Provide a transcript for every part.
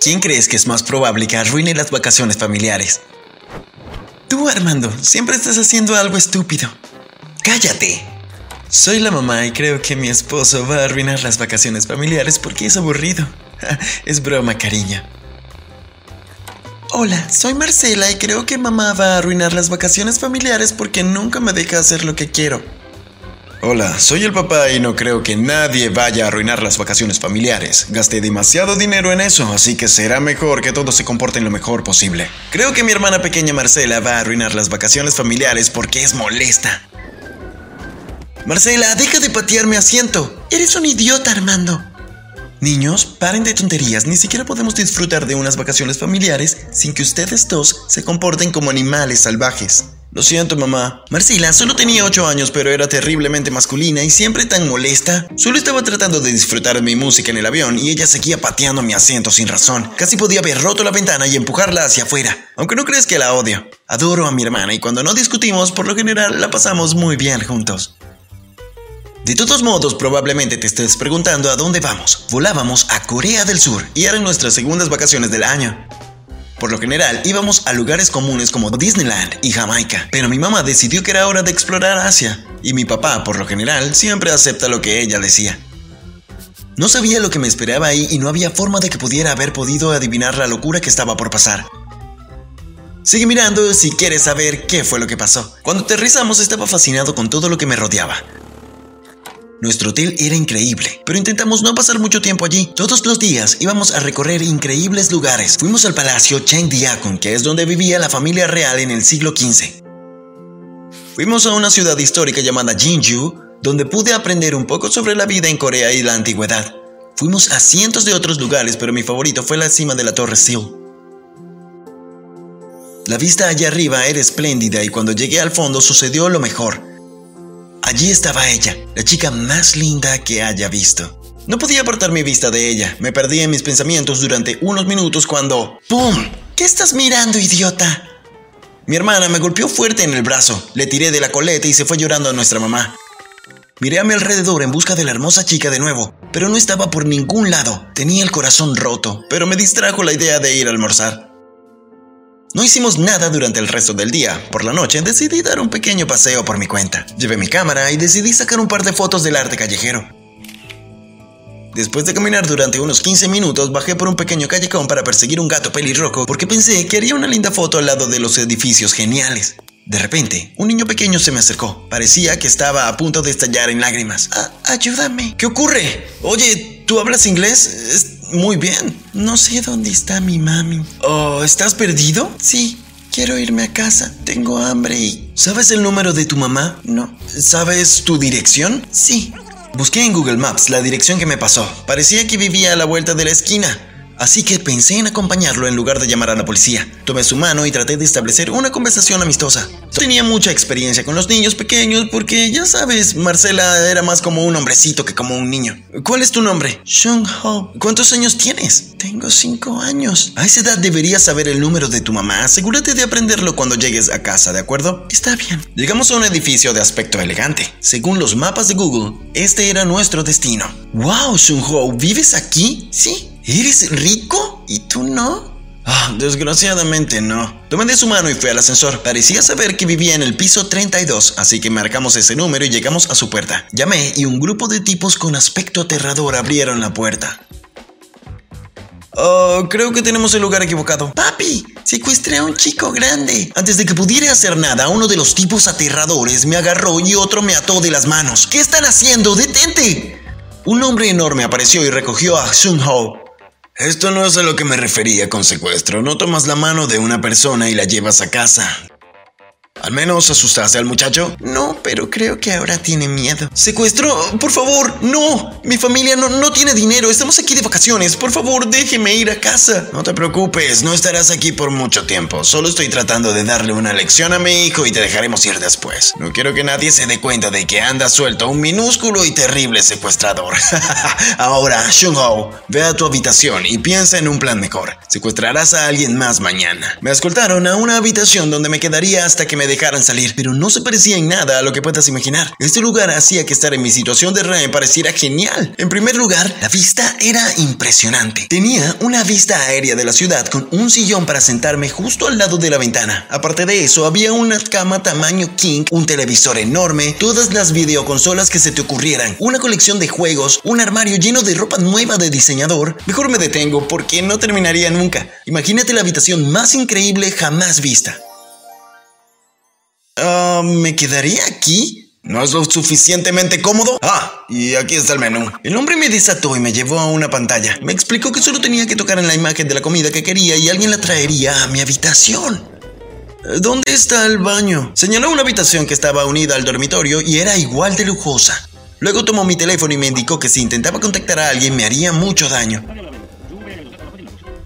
¿Quién crees que es más probable que arruine las vacaciones familiares? Tú, Armando, siempre estás haciendo algo estúpido. Cállate. Soy la mamá y creo que mi esposo va a arruinar las vacaciones familiares porque es aburrido. es broma, cariño. Hola, soy Marcela y creo que mamá va a arruinar las vacaciones familiares porque nunca me deja hacer lo que quiero. Hola, soy el papá y no creo que nadie vaya a arruinar las vacaciones familiares. Gasté demasiado dinero en eso, así que será mejor que todos se comporten lo mejor posible. Creo que mi hermana pequeña Marcela va a arruinar las vacaciones familiares porque es molesta. Marcela, deja de patear mi asiento. Eres un idiota, Armando. Niños, paren de tonterías, ni siquiera podemos disfrutar de unas vacaciones familiares sin que ustedes dos se comporten como animales salvajes. Lo siento, mamá. Marcela solo tenía 8 años, pero era terriblemente masculina y siempre tan molesta. Solo estaba tratando de disfrutar de mi música en el avión y ella seguía pateando mi asiento sin razón. Casi podía haber roto la ventana y empujarla hacia afuera. Aunque no crees que la odio. Adoro a mi hermana y cuando no discutimos, por lo general la pasamos muy bien juntos. De todos modos, probablemente te estés preguntando a dónde vamos. Volábamos a Corea del Sur y eran nuestras segundas vacaciones del año. Por lo general, íbamos a lugares comunes como Disneyland y Jamaica, pero mi mamá decidió que era hora de explorar Asia, y mi papá, por lo general, siempre acepta lo que ella decía. No sabía lo que me esperaba ahí y no había forma de que pudiera haber podido adivinar la locura que estaba por pasar. Sigue mirando si quieres saber qué fue lo que pasó. Cuando aterrizamos estaba fascinado con todo lo que me rodeaba. Nuestro hotel era increíble, pero intentamos no pasar mucho tiempo allí. Todos los días íbamos a recorrer increíbles lugares. Fuimos al palacio Cheng Diakon, que es donde vivía la familia real en el siglo XV. Fuimos a una ciudad histórica llamada Jinju, donde pude aprender un poco sobre la vida en Corea y la antigüedad. Fuimos a cientos de otros lugares, pero mi favorito fue la cima de la Torre Sil. La vista allá arriba era espléndida y cuando llegué al fondo sucedió lo mejor. Allí estaba ella, la chica más linda que haya visto. No podía apartar mi vista de ella. Me perdí en mis pensamientos durante unos minutos cuando... ¡Pum! ¿Qué estás mirando, idiota? Mi hermana me golpeó fuerte en el brazo. Le tiré de la coleta y se fue llorando a nuestra mamá. Miré a mi alrededor en busca de la hermosa chica de nuevo, pero no estaba por ningún lado. Tenía el corazón roto, pero me distrajo la idea de ir a almorzar. No hicimos nada durante el resto del día. Por la noche decidí dar un pequeño paseo por mi cuenta. Llevé mi cámara y decidí sacar un par de fotos del arte callejero. Después de caminar durante unos 15 minutos, bajé por un pequeño callejón para perseguir un gato pelirrojo porque pensé que haría una linda foto al lado de los edificios geniales. De repente, un niño pequeño se me acercó. Parecía que estaba a punto de estallar en lágrimas. Ah, ayúdame. ¿Qué ocurre? Oye, ¿tú hablas inglés? Muy bien. No sé dónde está mi mami. Oh, ¿estás perdido? Sí. Quiero irme a casa. Tengo hambre y... ¿Sabes el número de tu mamá? No. ¿Sabes tu dirección? Sí. Busqué en Google Maps la dirección que me pasó. Parecía que vivía a la vuelta de la esquina así que pensé en acompañarlo en lugar de llamar a la policía. Tomé su mano y traté de establecer una conversación amistosa. Tenía mucha experiencia con los niños pequeños porque, ya sabes, Marcela era más como un hombrecito que como un niño. ¿Cuál es tu nombre? Shung Ho. ¿Cuántos años tienes? Tengo cinco años. A esa edad deberías saber el número de tu mamá. Asegúrate de aprenderlo cuando llegues a casa, ¿de acuerdo? Está bien. Llegamos a un edificio de aspecto elegante. Según los mapas de Google, este era nuestro destino. ¡Wow, Shung Ho! ¿Vives aquí? Sí, ¿Eres rico? ¿Y tú no? Ah, desgraciadamente no. Tomé de su mano y fui al ascensor. Parecía saber que vivía en el piso 32, así que marcamos ese número y llegamos a su puerta. Llamé y un grupo de tipos con aspecto aterrador abrieron la puerta. Oh, creo que tenemos el lugar equivocado. Papi, secuestré a un chico grande. Antes de que pudiera hacer nada, uno de los tipos aterradores me agarró y otro me ató de las manos. ¿Qué están haciendo? ¡Detente! Un hombre enorme apareció y recogió a Sun Ho. Esto no es a lo que me refería con secuestro. No tomas la mano de una persona y la llevas a casa. ¿Al menos asustaste al muchacho? No, pero creo que ahora tiene miedo. ¿Secuestro? Por favor, no. Mi familia no, no tiene dinero. Estamos aquí de vacaciones. Por favor, déjeme ir a casa. No te preocupes, no estarás aquí por mucho tiempo. Solo estoy tratando de darle una lección a mi hijo y te dejaremos ir después. No quiero que nadie se dé cuenta de que anda suelto un minúsculo y terrible secuestrador. ahora, Shung-Ho, ve a tu habitación y piensa en un plan mejor. Secuestrarás a alguien más mañana. Me escoltaron a una habitación donde me quedaría hasta que me dejaran salir, pero no se parecía en nada a lo que puedas imaginar. Este lugar hacía que estar en mi situación de rehén pareciera genial. En primer lugar, la vista era impresionante. Tenía una vista aérea de la ciudad con un sillón para sentarme justo al lado de la ventana. Aparte de eso, había una cama tamaño king, un televisor enorme, todas las videoconsolas que se te ocurrieran, una colección de juegos, un armario lleno de ropa nueva de diseñador. Mejor me detengo porque no terminaría nunca. Imagínate la habitación más increíble jamás vista. Ah, ¿Me quedaría aquí? ¿No es lo suficientemente cómodo? Ah, y aquí está el menú. El hombre me desató y me llevó a una pantalla. Me explicó que solo tenía que tocar en la imagen de la comida que quería y alguien la traería a mi habitación. ¿Dónde está el baño? Señaló una habitación que estaba unida al dormitorio y era igual de lujosa. Luego tomó mi teléfono y me indicó que si intentaba contactar a alguien me haría mucho daño.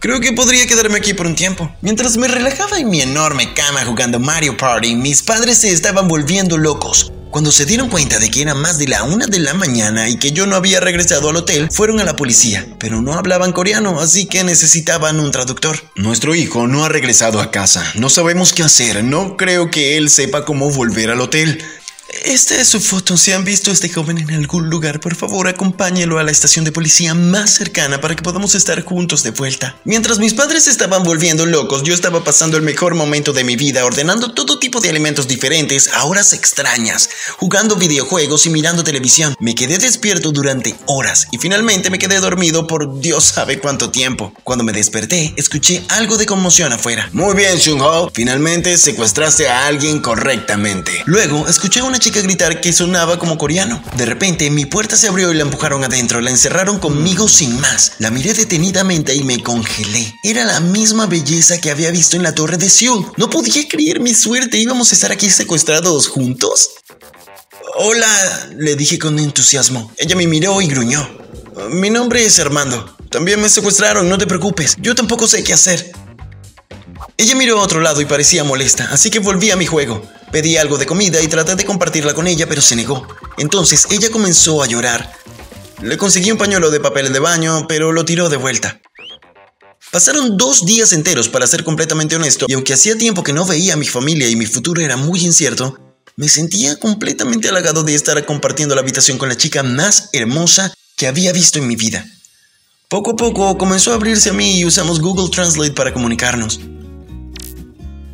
Creo que podría quedarme aquí por un tiempo. Mientras me relajaba en mi enorme cama jugando Mario Party, mis padres se estaban volviendo locos. Cuando se dieron cuenta de que era más de la una de la mañana y que yo no había regresado al hotel, fueron a la policía, pero no hablaban coreano, así que necesitaban un traductor. Nuestro hijo no ha regresado a casa, no sabemos qué hacer, no creo que él sepa cómo volver al hotel. Esta es su foto. Si han visto a este joven en algún lugar, por favor acompáñelo a la estación de policía más cercana para que podamos estar juntos de vuelta. Mientras mis padres estaban volviendo locos, yo estaba pasando el mejor momento de mi vida ordenando todo tipo de alimentos diferentes a horas extrañas, jugando videojuegos y mirando televisión. Me quedé despierto durante horas y finalmente me quedé dormido por Dios sabe cuánto tiempo. Cuando me desperté, escuché algo de conmoción afuera. Muy bien, Shung-ho. Finalmente secuestraste a alguien correctamente. Luego escuché una chica gritar que sonaba como coreano. De repente, mi puerta se abrió y la empujaron adentro. La encerraron conmigo sin más. La miré detenidamente y me congelé. Era la misma belleza que había visto en la torre de Seoul. No podía creer mi suerte. ¿Íbamos a estar aquí secuestrados juntos? Hola, le dije con entusiasmo. Ella me miró y gruñó. Mi nombre es Armando. También me secuestraron, no te preocupes. Yo tampoco sé qué hacer. Ella miró a otro lado y parecía molesta, así que volví a mi juego. Pedí algo de comida y traté de compartirla con ella, pero se negó. Entonces ella comenzó a llorar. Le conseguí un pañuelo de papel de baño, pero lo tiró de vuelta. Pasaron dos días enteros, para ser completamente honesto, y aunque hacía tiempo que no veía a mi familia y mi futuro era muy incierto, me sentía completamente halagado de estar compartiendo la habitación con la chica más hermosa que había visto en mi vida. Poco a poco comenzó a abrirse a mí y usamos Google Translate para comunicarnos.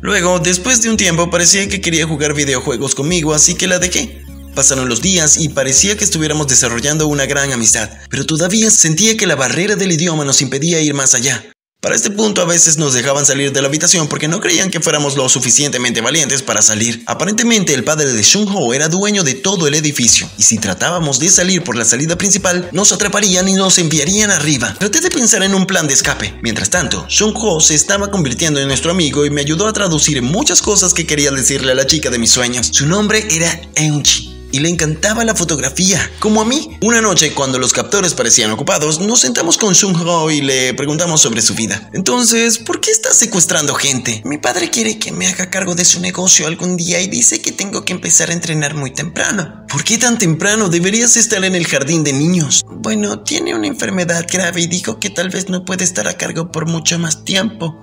Luego, después de un tiempo, parecía que quería jugar videojuegos conmigo, así que la dejé. Pasaron los días y parecía que estuviéramos desarrollando una gran amistad, pero todavía sentía que la barrera del idioma nos impedía ir más allá. Para este punto a veces nos dejaban salir de la habitación porque no creían que fuéramos lo suficientemente valientes para salir. Aparentemente el padre de Shung Ho era dueño de todo el edificio y si tratábamos de salir por la salida principal nos atraparían y nos enviarían arriba. Traté de pensar en un plan de escape. Mientras tanto, Shung Ho se estaba convirtiendo en nuestro amigo y me ayudó a traducir muchas cosas que quería decirle a la chica de mis sueños. Su nombre era Eunchi y le encantaba la fotografía, como a mí. Una noche, cuando los captores parecían ocupados, nos sentamos con Shung Ho y le preguntamos sobre su vida. Entonces, ¿por qué estás secuestrando gente? Mi padre quiere que me haga cargo de su negocio algún día y dice que tengo que empezar a entrenar muy temprano. ¿Por qué tan temprano? Deberías estar en el jardín de niños. Bueno, tiene una enfermedad grave y dijo que tal vez no puede estar a cargo por mucho más tiempo.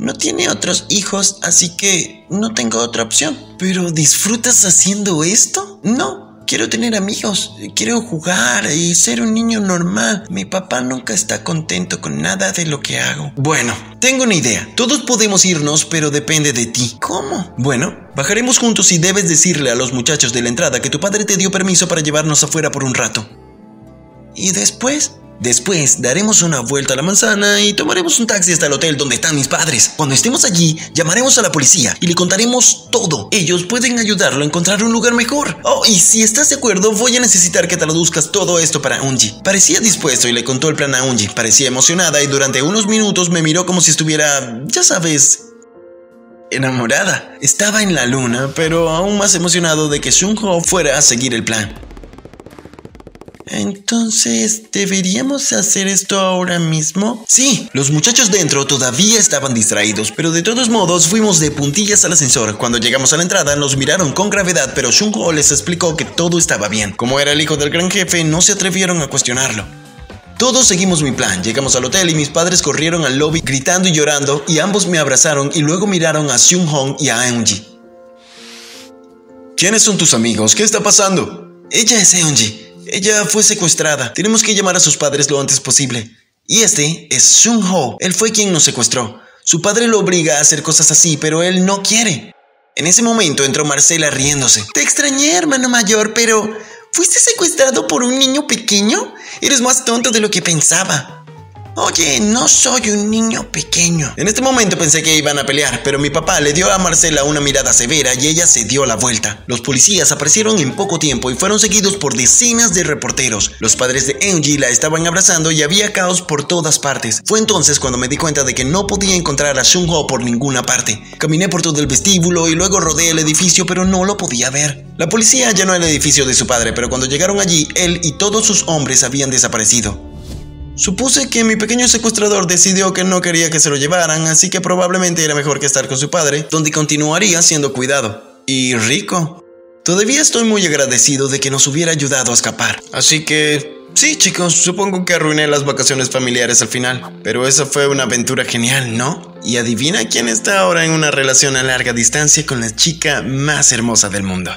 No tiene otros hijos, así que no tengo otra opción. ¿Pero disfrutas haciendo esto? No, quiero tener amigos, quiero jugar y ser un niño normal. Mi papá nunca está contento con nada de lo que hago. Bueno, tengo una idea. Todos podemos irnos, pero depende de ti. ¿Cómo? Bueno, bajaremos juntos y debes decirle a los muchachos de la entrada que tu padre te dio permiso para llevarnos afuera por un rato. ¿Y después? Después daremos una vuelta a la manzana y tomaremos un taxi hasta el hotel donde están mis padres. Cuando estemos allí, llamaremos a la policía y le contaremos todo. Ellos pueden ayudarlo a encontrar un lugar mejor. Oh, y si estás de acuerdo, voy a necesitar que traduzcas todo esto para Unji. Parecía dispuesto y le contó el plan a Unji. Parecía emocionada y durante unos minutos me miró como si estuviera, ya sabes, enamorada. Estaba en la luna, pero aún más emocionado de que Shung Ho fuera a seguir el plan. Entonces, ¿deberíamos hacer esto ahora mismo? Sí, los muchachos dentro todavía estaban distraídos, pero de todos modos fuimos de puntillas al ascensor. Cuando llegamos a la entrada nos miraron con gravedad, pero Shunko les explicó que todo estaba bien. Como era el hijo del gran jefe, no se atrevieron a cuestionarlo. Todos seguimos mi plan. Llegamos al hotel y mis padres corrieron al lobby gritando y llorando y ambos me abrazaron y luego miraron a Seung Hong y a Eunji. ¿Quiénes son tus amigos? ¿Qué está pasando? Ella es Eunji. Ella fue secuestrada. Tenemos que llamar a sus padres lo antes posible. Y este es Sun Ho. Él fue quien nos secuestró. Su padre lo obliga a hacer cosas así, pero él no quiere. En ese momento entró Marcela riéndose. Te extrañé, hermano mayor, pero ¿fuiste secuestrado por un niño pequeño? Eres más tonto de lo que pensaba. Oye, no soy un niño pequeño. En este momento pensé que iban a pelear, pero mi papá le dio a Marcela una mirada severa y ella se dio la vuelta. Los policías aparecieron en poco tiempo y fueron seguidos por decenas de reporteros. Los padres de Angie la estaban abrazando y había caos por todas partes. Fue entonces cuando me di cuenta de que no podía encontrar a Shun Ho por ninguna parte. Caminé por todo el vestíbulo y luego rodeé el edificio, pero no lo podía ver. La policía llenó el edificio de su padre, pero cuando llegaron allí, él y todos sus hombres habían desaparecido. Supuse que mi pequeño secuestrador decidió que no quería que se lo llevaran, así que probablemente era mejor que estar con su padre, donde continuaría siendo cuidado. Y rico. Todavía estoy muy agradecido de que nos hubiera ayudado a escapar. Así que... Sí, chicos, supongo que arruiné las vacaciones familiares al final, pero esa fue una aventura genial, ¿no? Y adivina quién está ahora en una relación a larga distancia con la chica más hermosa del mundo.